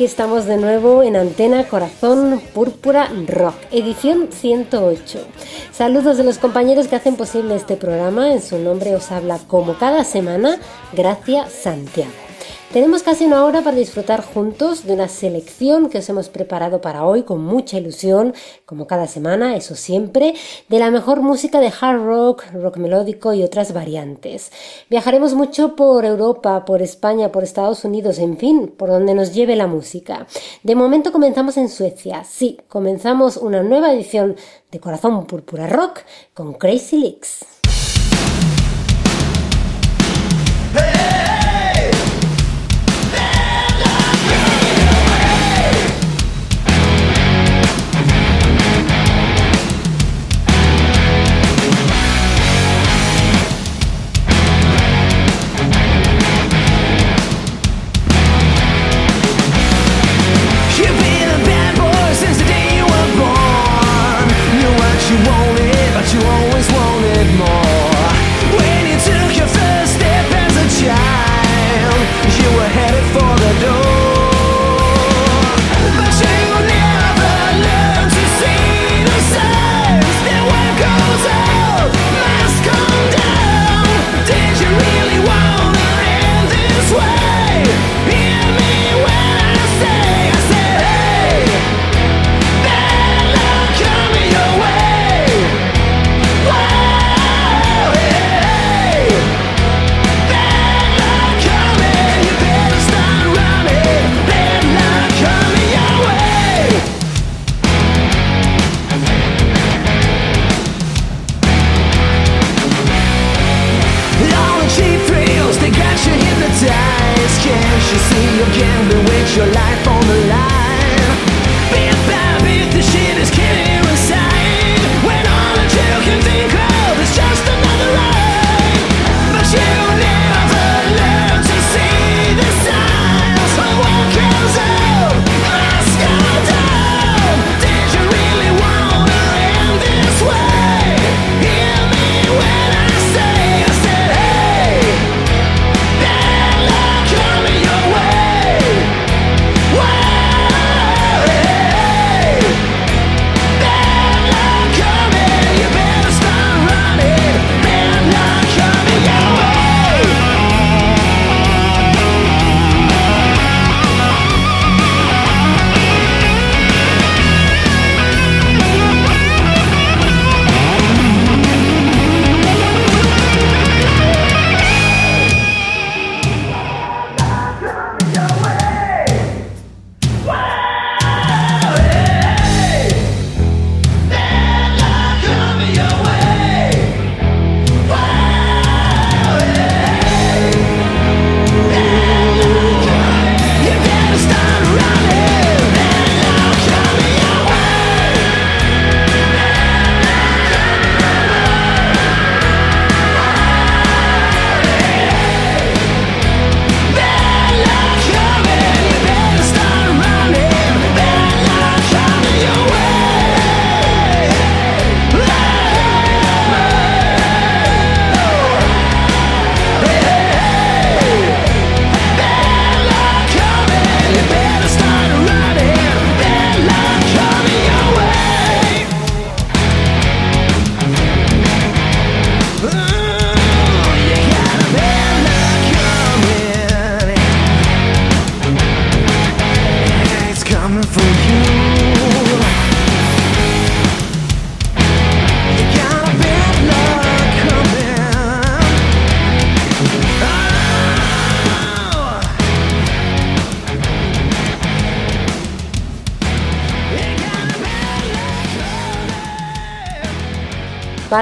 aquí estamos de nuevo en Antena Corazón Púrpura Rock, edición 108. Saludos de los compañeros que hacen posible este programa. En su nombre os habla como cada semana, Gracia Santiago. Tenemos casi una hora para disfrutar juntos de una selección que os hemos preparado para hoy con mucha ilusión, como cada semana, eso siempre, de la mejor música de hard rock, rock melódico y otras variantes. Viajaremos mucho por Europa, por España, por Estados Unidos, en fin, por donde nos lleve la música. De momento comenzamos en Suecia. Sí, comenzamos una nueva edición de Corazón Púrpura Rock con Crazy Licks.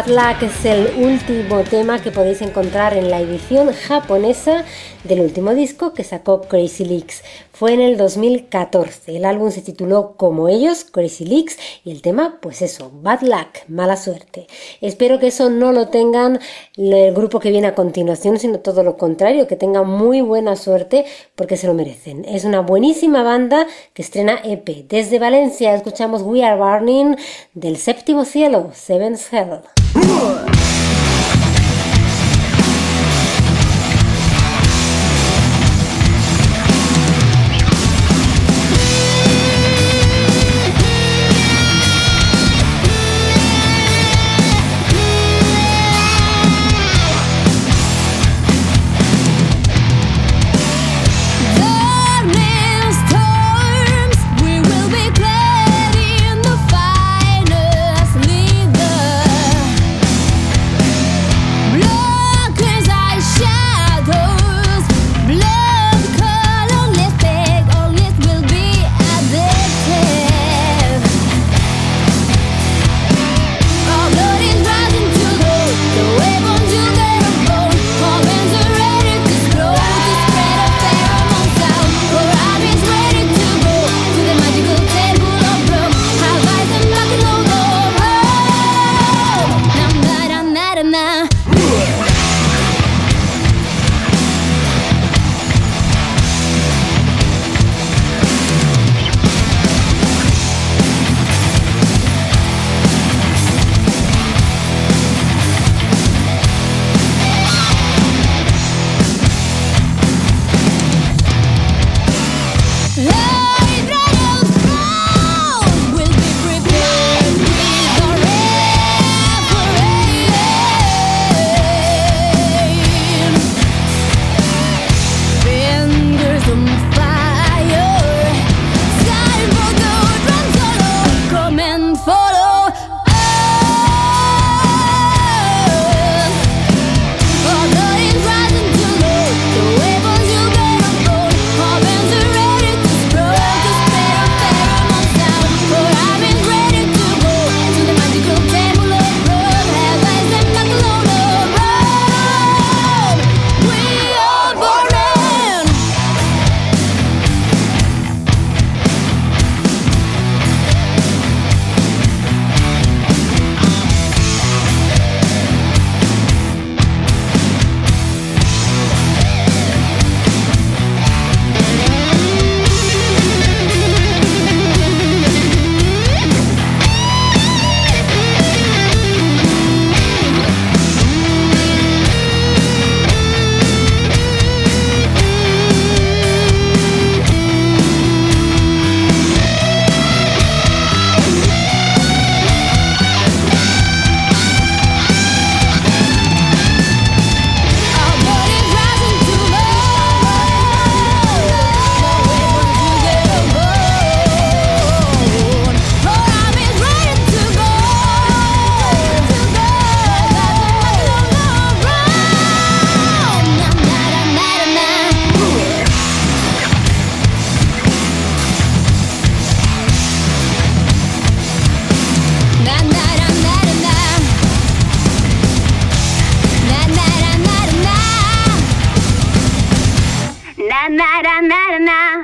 Bad Luck es el último tema que podéis encontrar en la edición japonesa del último disco que sacó Crazy Leaks. Fue en el 2014. El álbum se tituló como ellos, Crazy Leaks, y el tema, pues eso, Bad Luck, mala suerte. Espero que eso no lo tengan el grupo que viene a continuación, sino todo lo contrario, que tengan muy buena suerte porque se lo merecen. Es una buenísima banda que estrena EP. Desde Valencia escuchamos We Are Burning del séptimo cielo, Seven's Hell. Whoa.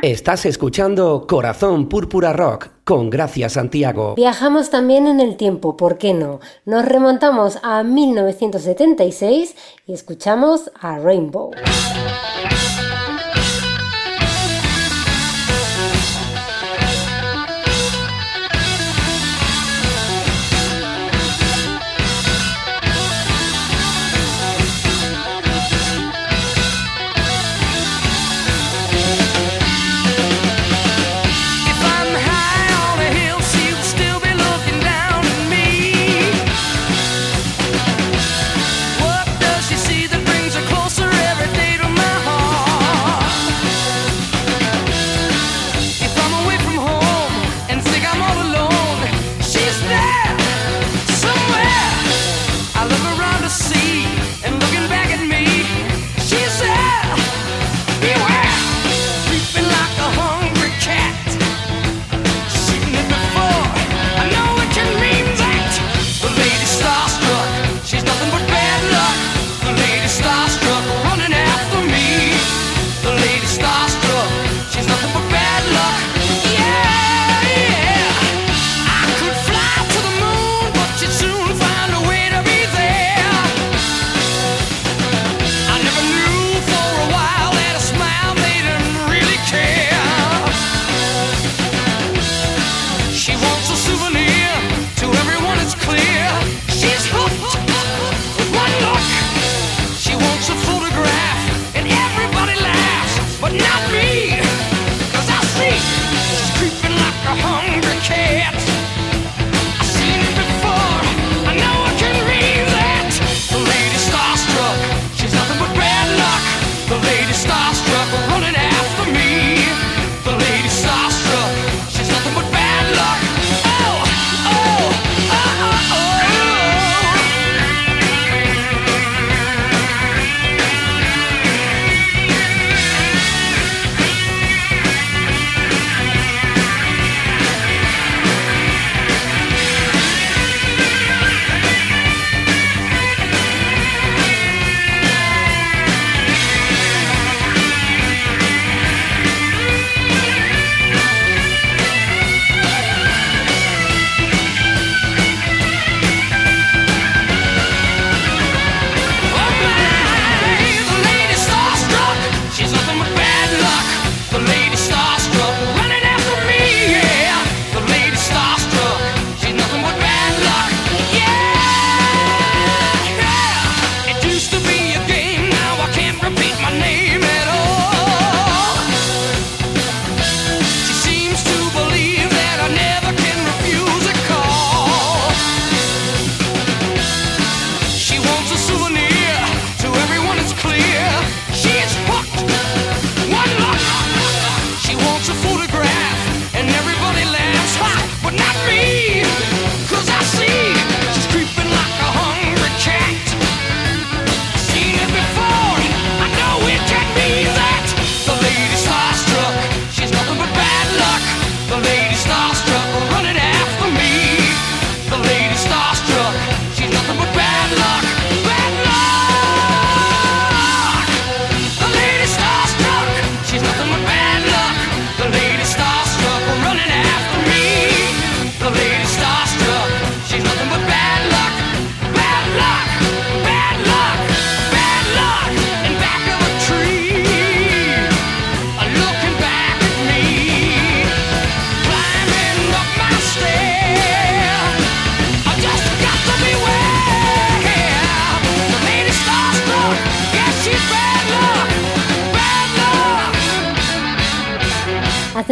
Estás escuchando Corazón Púrpura Rock con Gracia Santiago. Viajamos también en el tiempo, ¿por qué no? Nos remontamos a 1976 y escuchamos a Rainbow.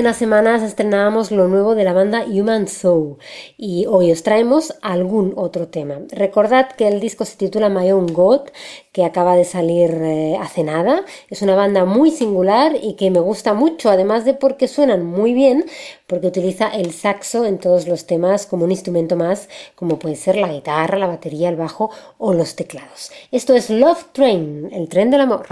Unas semanas estrenábamos lo nuevo de la banda Human Soul y hoy os traemos algún otro tema. Recordad que el disco se titula My Own God, que acaba de salir eh, hace nada. Es una banda muy singular y que me gusta mucho, además de porque suenan muy bien, porque utiliza el saxo en todos los temas como un instrumento más, como puede ser la guitarra, la batería, el bajo o los teclados. Esto es Love Train, el tren del amor.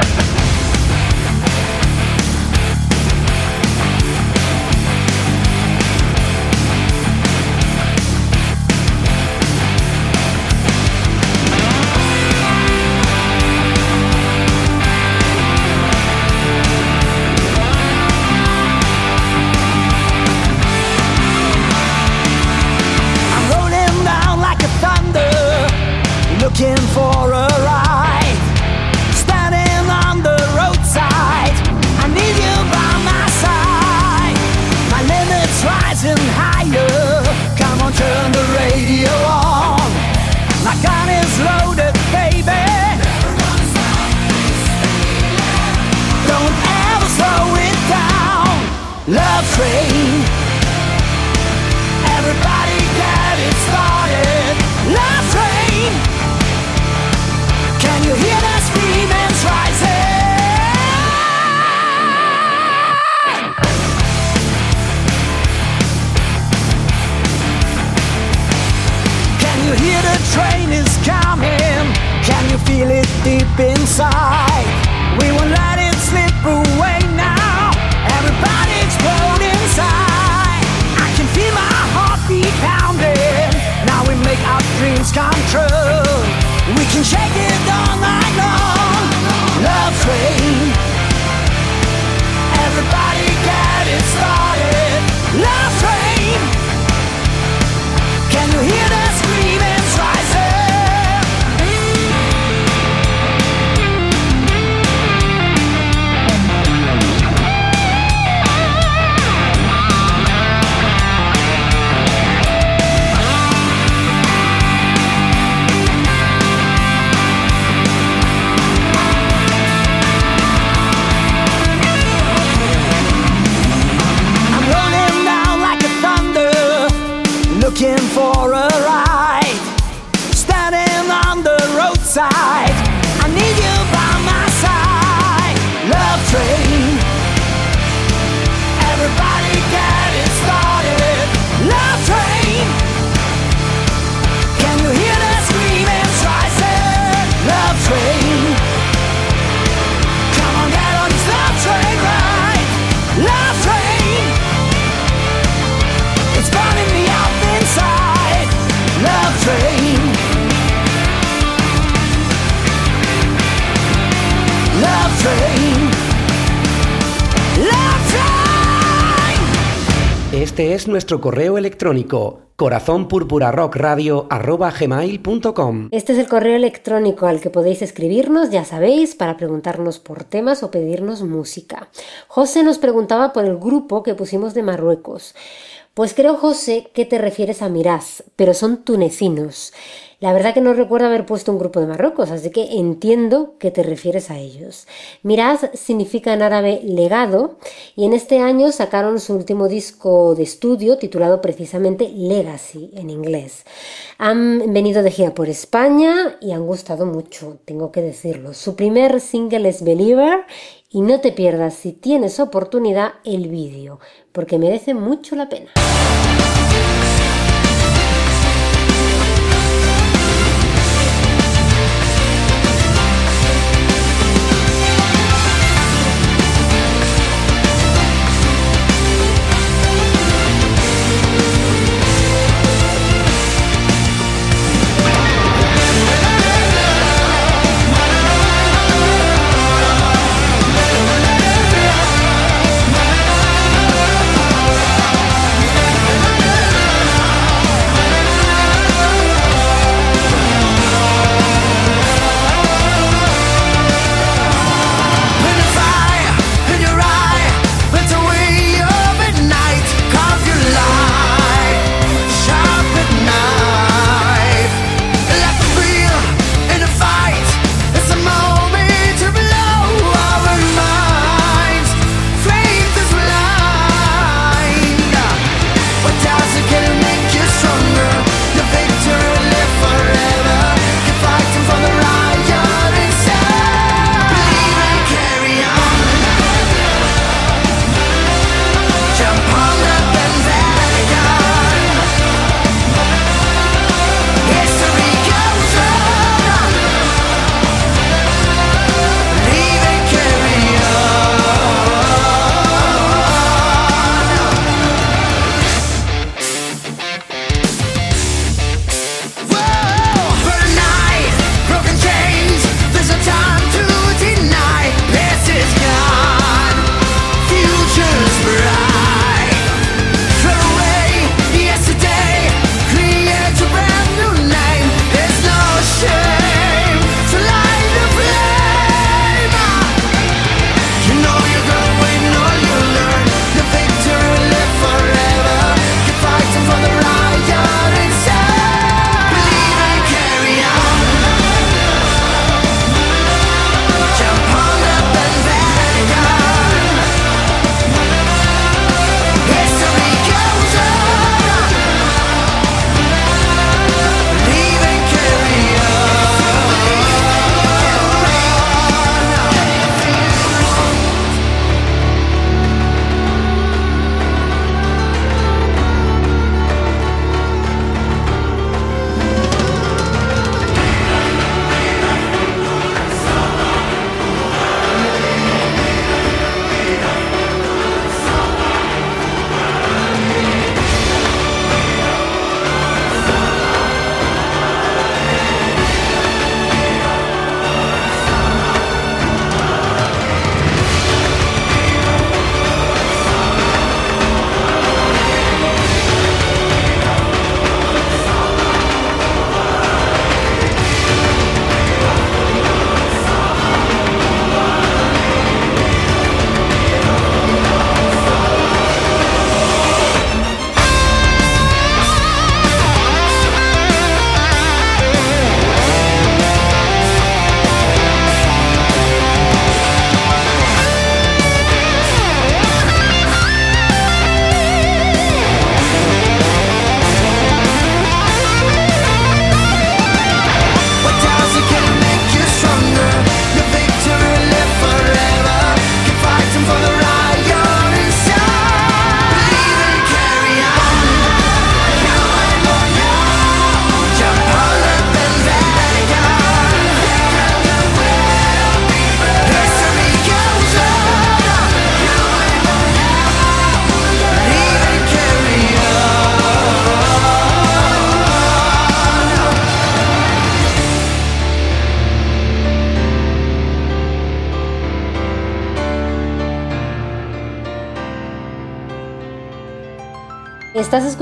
Este es nuestro correo electrónico corazonpurpurarockradio.com. Este es el correo electrónico al que podéis escribirnos, ya sabéis, para preguntarnos por temas o pedirnos música. José nos preguntaba por el grupo que pusimos de Marruecos. Pues creo, José, que te refieres a Miraz, pero son tunecinos. La verdad que no recuerdo haber puesto un grupo de Marruecos, así que entiendo que te refieres a ellos. Miraz significa en árabe legado y en este año sacaron su último disco de estudio titulado precisamente Legacy en inglés. Han venido de gira por España y han gustado mucho, tengo que decirlo. Su primer single es Believer y no te pierdas si tienes oportunidad el vídeo, porque merece mucho la pena.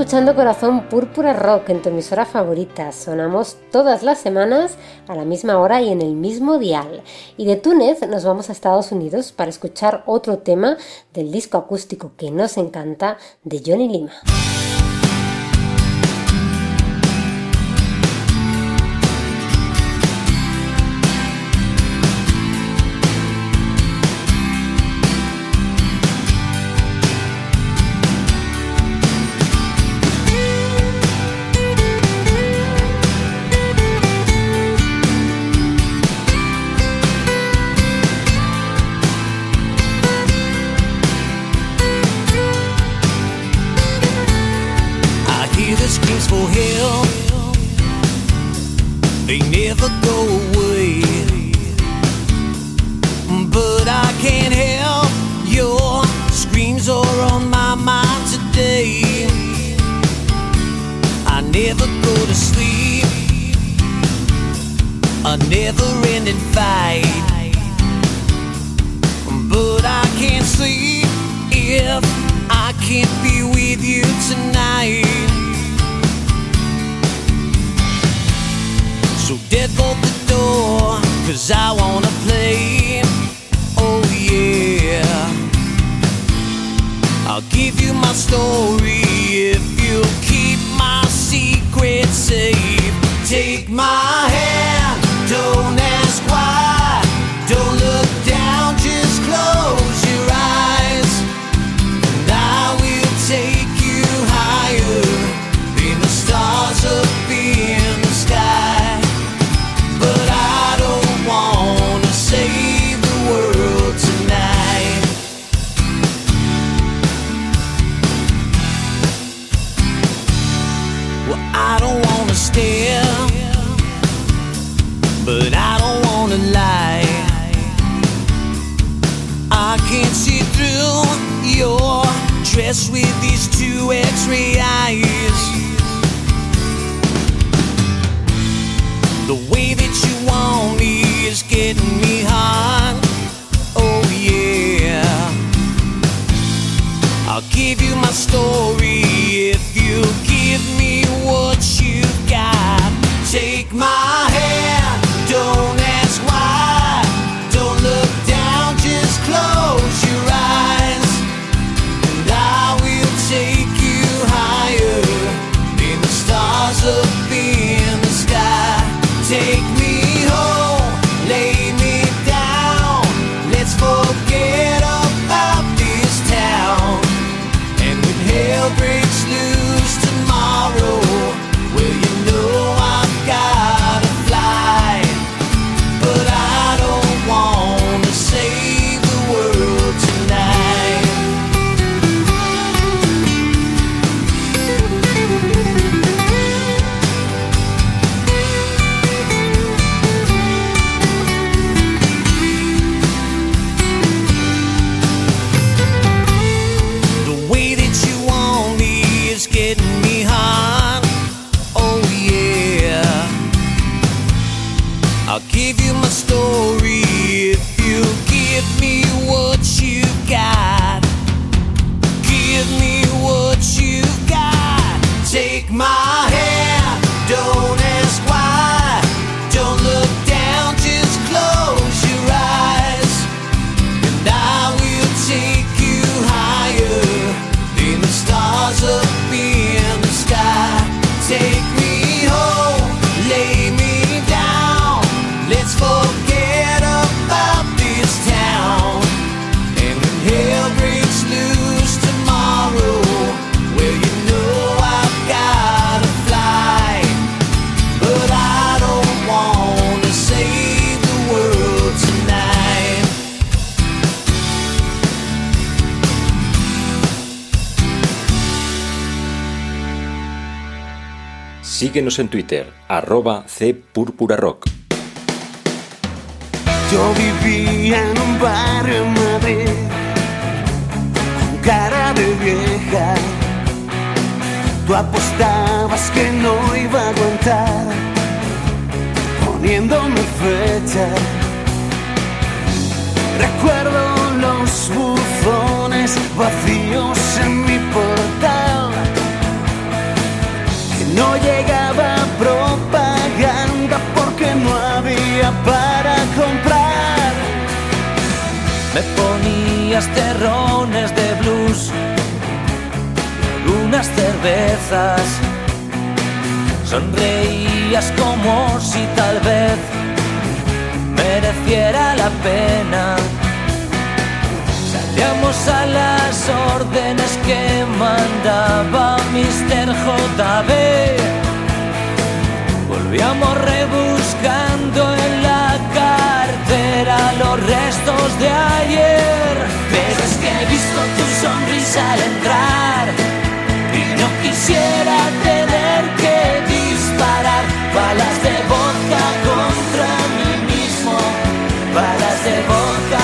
Escuchando Corazón Púrpura Rock en tu emisora favorita. Sonamos todas las semanas a la misma hora y en el mismo dial. Y de Túnez nos vamos a Estados Unidos para escuchar otro tema del disco acústico que nos encanta de Johnny Lima. Síguenos en Twitter, arroba cpurpurarock. Yo vivía en un barrio en Madrid, cara de vieja. Tú apostabas que no iba a aguantar, poniéndome fecha. Recuerdo los buzones vacíos en mi portal no llegaba propaganda porque no había para comprar. Me ponías terrones de blues, unas cervezas, sonreías como si tal vez mereciera la pena. Salíamos a las órdenes que mandaba Mr. JB. Volvíamos rebuscando en la cartera los restos de ayer. Pero es que he visto tu sonrisa al entrar y no quisiera tener que disparar balas de vodka contra mí mismo, balas de vodka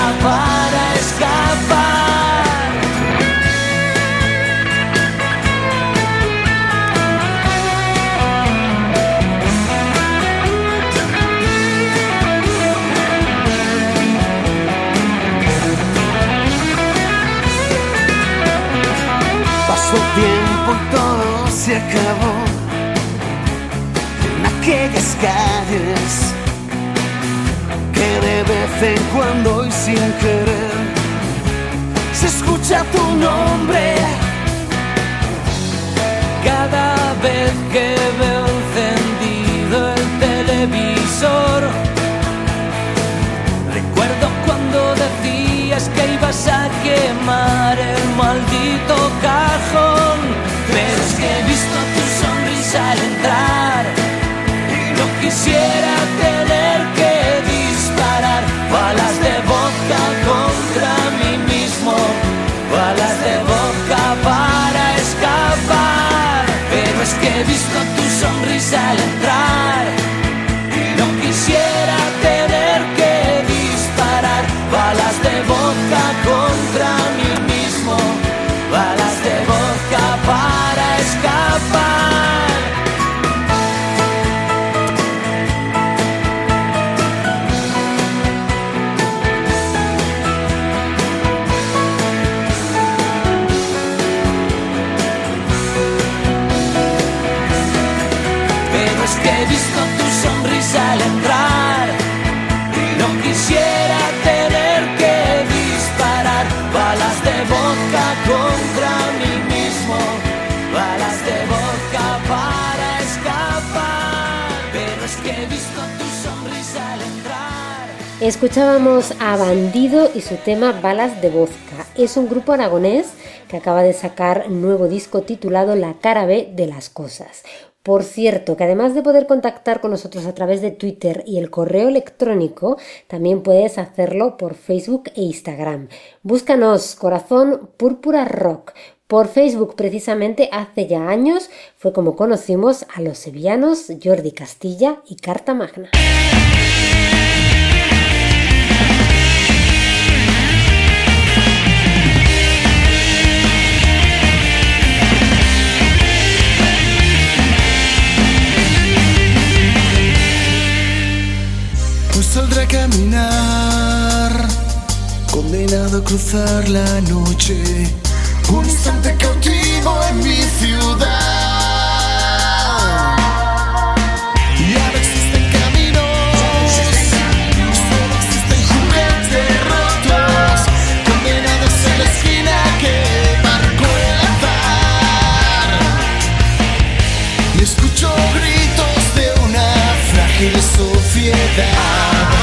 Pasó tiempo y todo se acabó en aquellas calles que de vez en cuando y sin querer se escucha tu nombre. Cada vez que veo encendido el televisor, decías que ibas a quemar el maldito cajón. Pero es que he visto tu sonrisa al entrar y no quisiera tener que disparar balas de vodka contra mí mismo, balas de vodka para escapar. Pero es que he visto tu sonrisa al entrar Escuchábamos a Bandido y su tema Balas de Vodka. Es un grupo aragonés que acaba de sacar nuevo disco titulado La cara B de las cosas. Por cierto, que además de poder contactar con nosotros a través de Twitter y el correo electrónico, también puedes hacerlo por Facebook e Instagram. Búscanos Corazón Púrpura Rock. Por Facebook, precisamente hace ya años, fue como conocimos a los sevillanos Jordi Castilla y Carta Magna. A caminar, condenado a cruzar la noche. Un instante cautivo en mi ciudad. Ya no existen caminos, solo existen juguetes rotos, condenados en la esquina que marcó el azar. Y escucho gritos de una frágil sociedad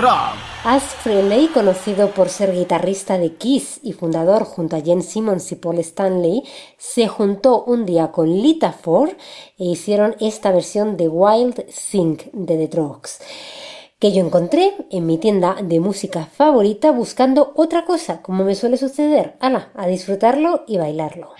Rock. As Frehley, conocido por ser guitarrista de Kiss y fundador junto a Jen Simmons y Paul Stanley, se juntó un día con Lita Ford e hicieron esta versión de Wild Thing de The Drugs que yo encontré en mi tienda de música favorita buscando otra cosa, como me suele suceder. Ala, a disfrutarlo y bailarlo.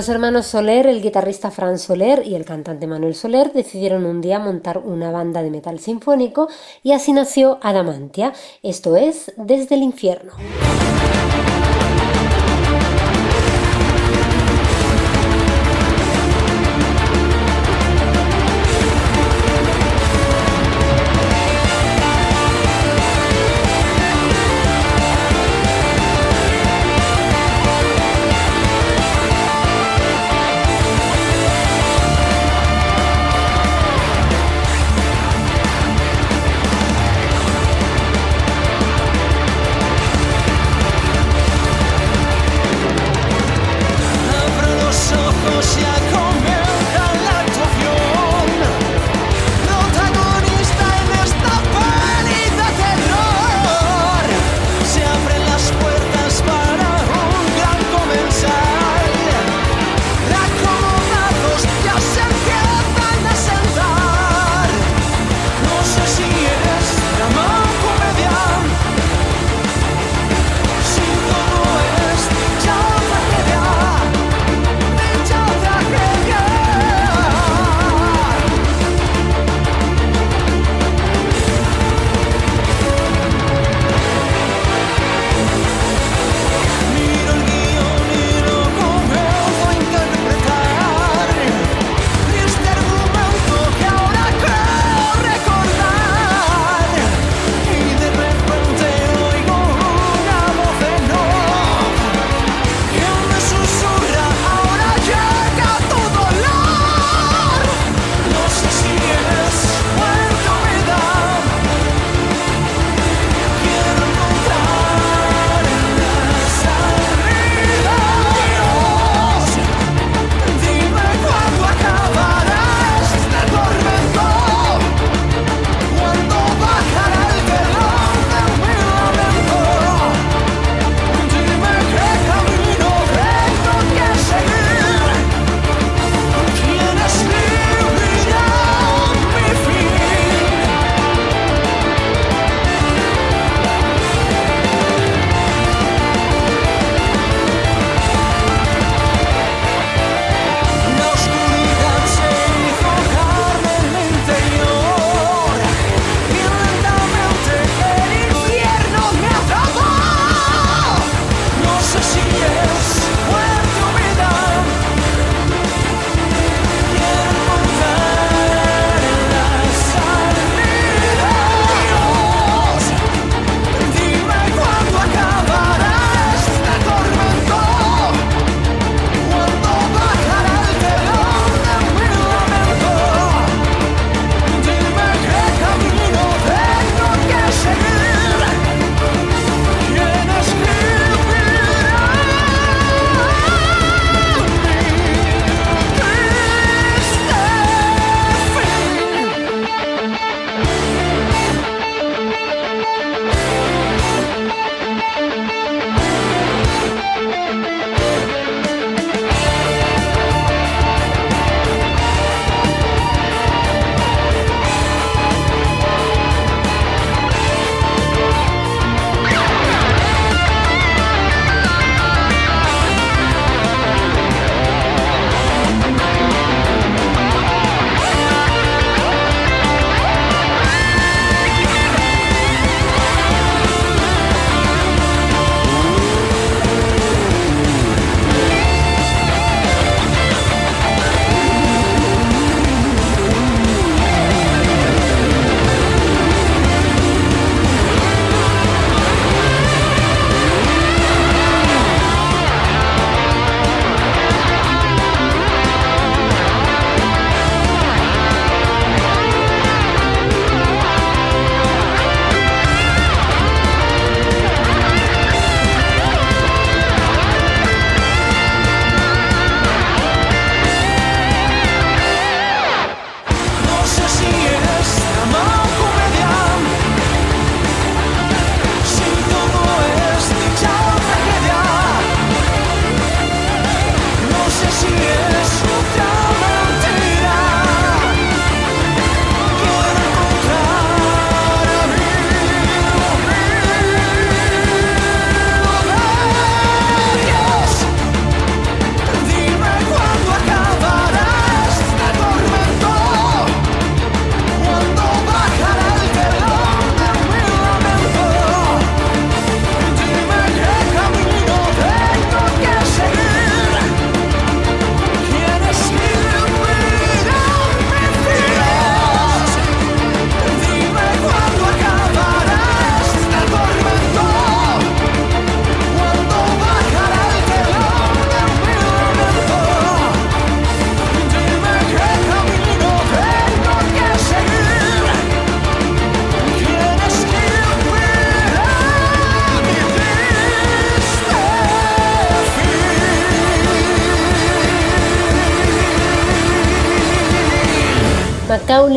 Los hermanos Soler, el guitarrista Fran Soler y el cantante Manuel Soler decidieron un día montar una banda de metal sinfónico y así nació Adamantia, esto es Desde el Infierno.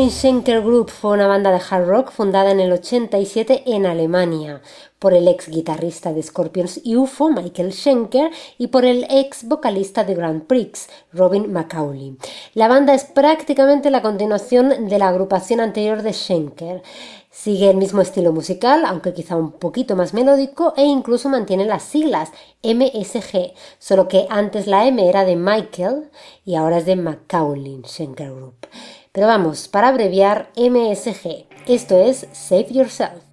Macaulay Schenker Group fue una banda de hard rock fundada en el 87 en Alemania por el ex guitarrista de Scorpions y UFO Michael Schenker y por el ex vocalista de Grand Prix Robin Macaulay. La banda es prácticamente la continuación de la agrupación anterior de Schenker. Sigue el mismo estilo musical, aunque quizá un poquito más melódico, e incluso mantiene las siglas MSG, solo que antes la M era de Michael y ahora es de Macaulay Schenker Group. Pero vamos, para abreviar MSG, esto es Save Yourself.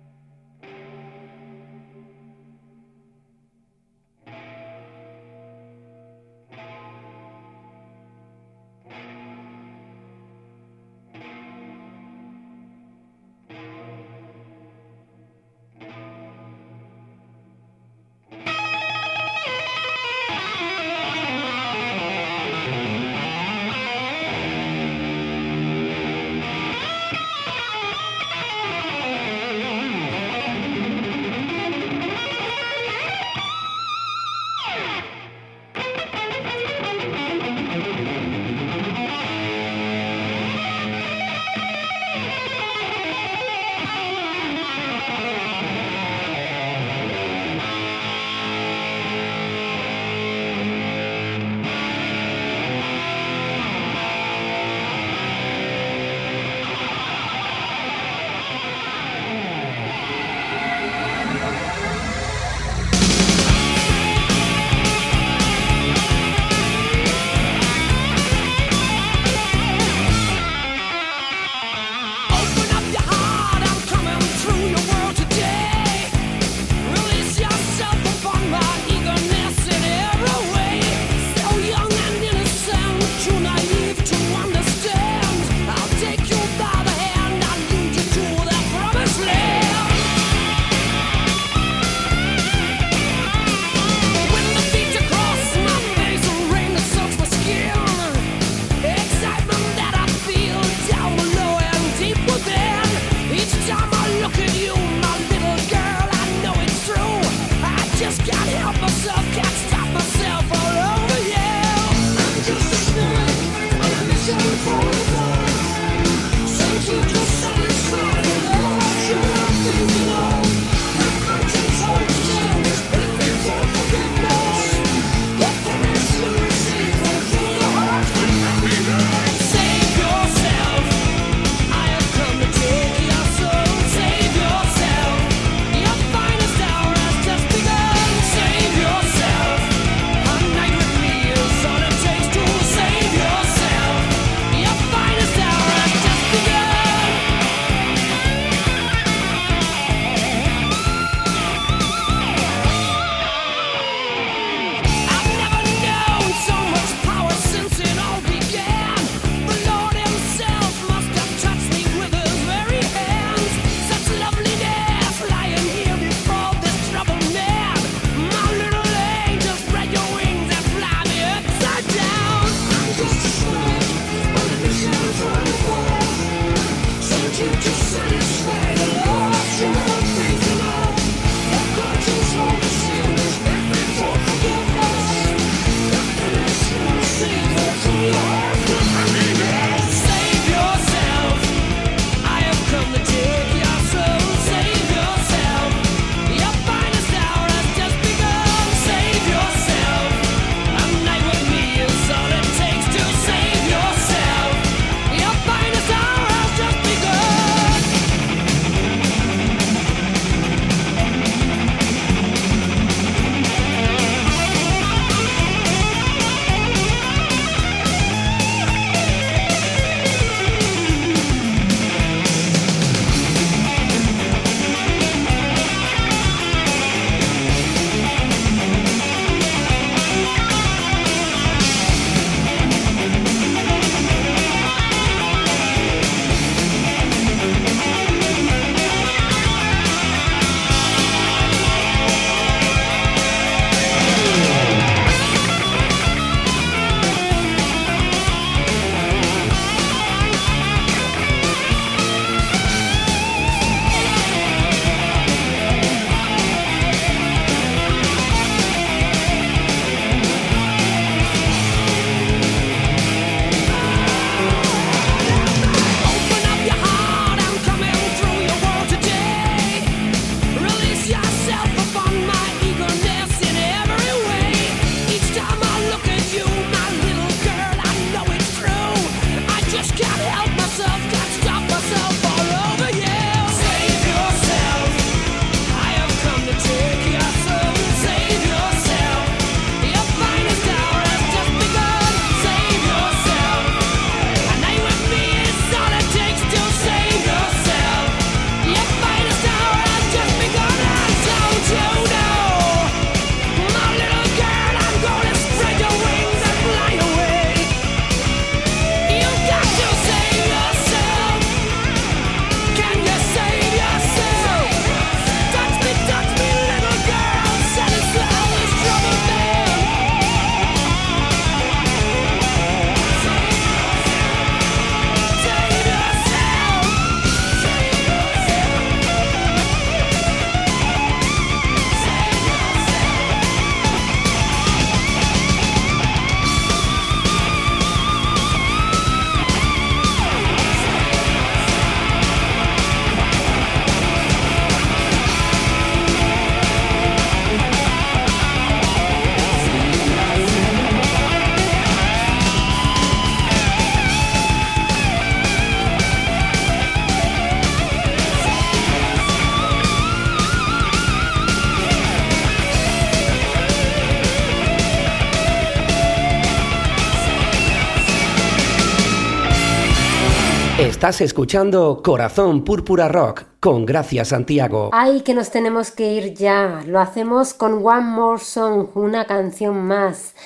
Estás escuchando Corazón Púrpura Rock con Gracia Santiago. Ay, que nos tenemos que ir ya. Lo hacemos con One More Song, una canción más.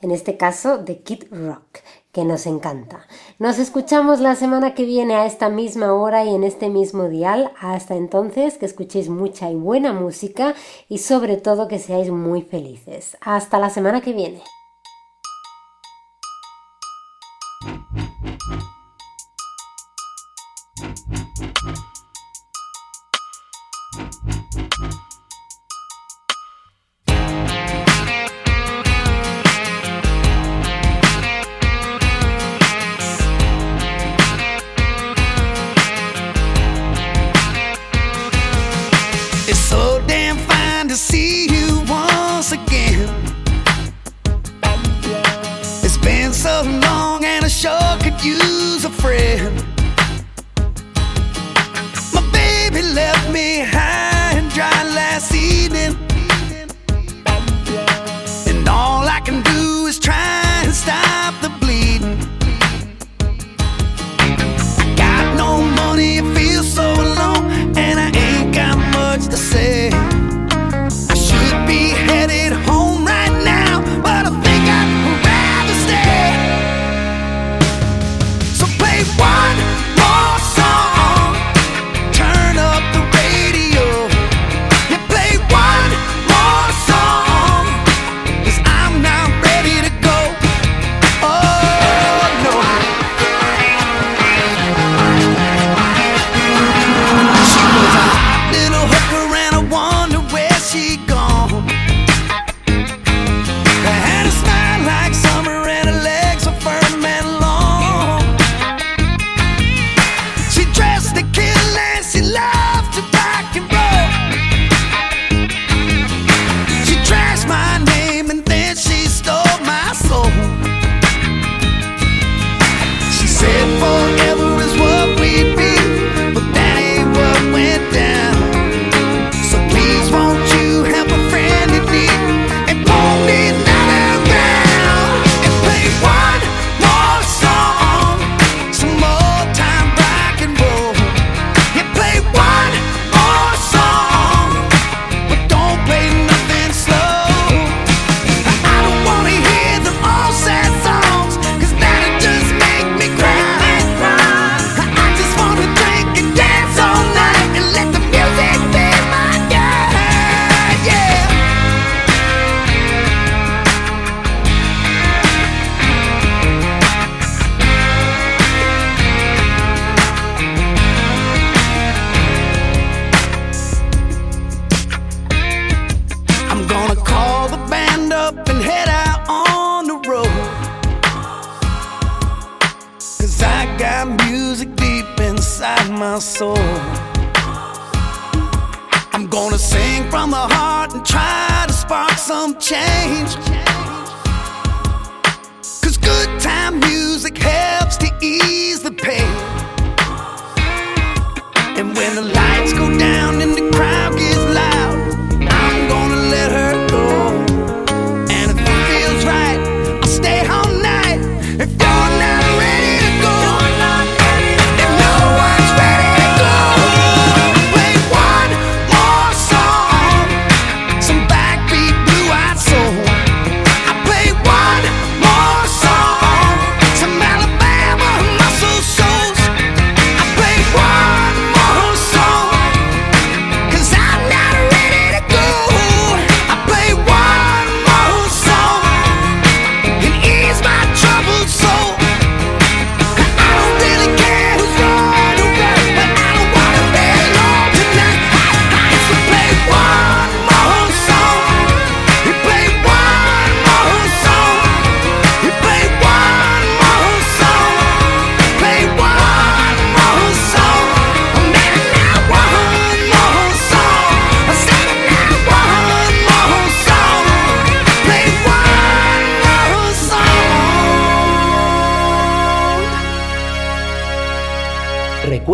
En este caso de Kid Rock, que nos encanta. Nos escuchamos la semana que viene a esta misma hora y en este mismo dial. Hasta entonces, que escuchéis mucha y buena música y sobre todo que seáis muy felices. Hasta la semana que viene. don't change.